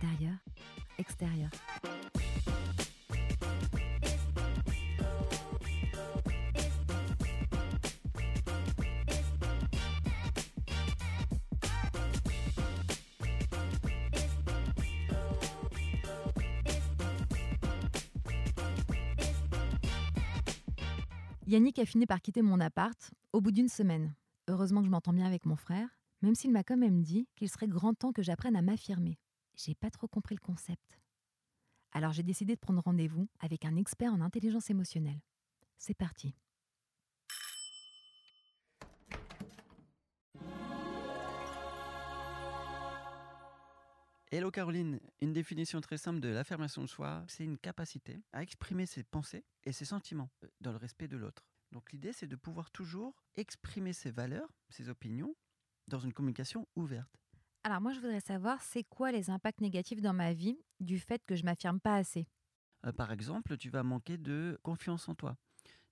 Intérieur, extérieur. Yannick a fini par quitter mon appart au bout d'une semaine. Heureusement que je m'entends bien avec mon frère, même s'il m'a quand même dit qu'il serait grand temps que j'apprenne à m'affirmer. J'ai pas trop compris le concept. Alors j'ai décidé de prendre rendez-vous avec un expert en intelligence émotionnelle. C'est parti. Hello Caroline, une définition très simple de l'affirmation de soi, c'est une capacité à exprimer ses pensées et ses sentiments euh, dans le respect de l'autre. Donc l'idée c'est de pouvoir toujours exprimer ses valeurs, ses opinions dans une communication ouverte. Alors moi je voudrais savoir c'est quoi les impacts négatifs dans ma vie du fait que je m'affirme pas assez? Euh, par exemple, tu vas manquer de confiance en toi.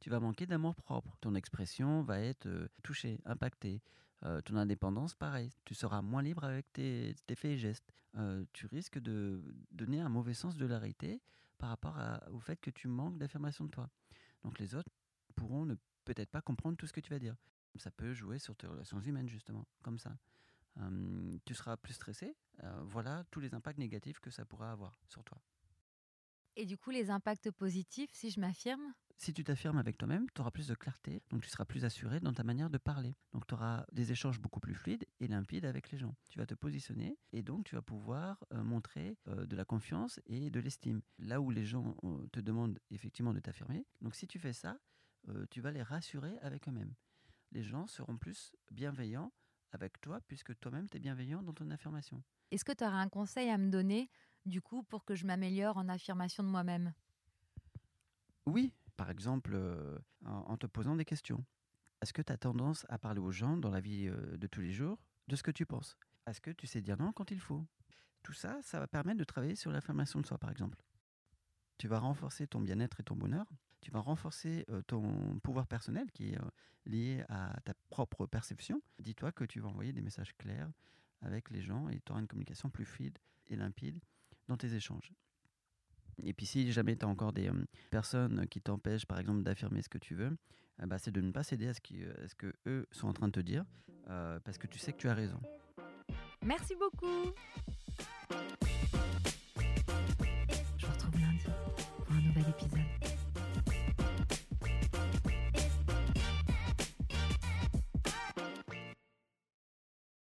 Tu vas manquer d'amour propre. Ton expression va être touchée, impactée. Ton indépendance, pareil. Tu seras moins libre avec tes, faits et gestes. Tu risques de donner un mauvais sens de la réalité par rapport au fait que tu manques d'affirmation de toi. Donc les autres pourront ne peut-être pas comprendre tout ce que tu vas dire. Ça peut jouer sur tes relations humaines, justement, comme ça. Tu seras plus stressé. Euh, voilà tous les impacts négatifs que ça pourra avoir sur toi. Et du coup les impacts positifs si je m'affirme? Si tu t'affirmes avec toi-même, tu auras plus de clarté, donc tu seras plus assuré dans ta manière de parler. Donc tu auras des échanges beaucoup plus fluides et limpides avec les gens. Tu vas te positionner et donc tu vas pouvoir euh, montrer euh, de la confiance et de l'estime. Là où les gens euh, te demandent effectivement de t'affirmer, donc si tu fais ça, tu vas les rassurer avec eux-mêmes. Les gens seront plus bienveillants avec toi puisque toi-même tu es bienveillant dans ton affirmation. Est-ce que tu auras un conseil à me donner du coup pour que je m'améliore en affirmation de moi-même? Oui, par exemple, euh, en, te posant des questions. Est-ce que tu as tendance à parler aux gens dans la vie euh, de tous les jours de ce que tu penses? Est-ce que tu sais dire non quand il faut? Tout ça, ça va permettre de travailler sur l'affirmation de soi, par exemple. Tu vas renforcer ton bien-être et ton bonheur. Tu vas renforcer ton pouvoir personnel qui est lié à ta propre perception. Dis-toi que tu vas envoyer des messages clairs avec les gens et tu auras une communication plus fluide et limpide dans tes échanges. Et puis si jamais tu as encore des personnes qui t'empêchent par exemple d'affirmer ce que tu veux, bah, c'est de ne pas céder à ce, qui, à ce que eux sont en train de te dire, parce que tu sais que tu as raison. Merci beaucoup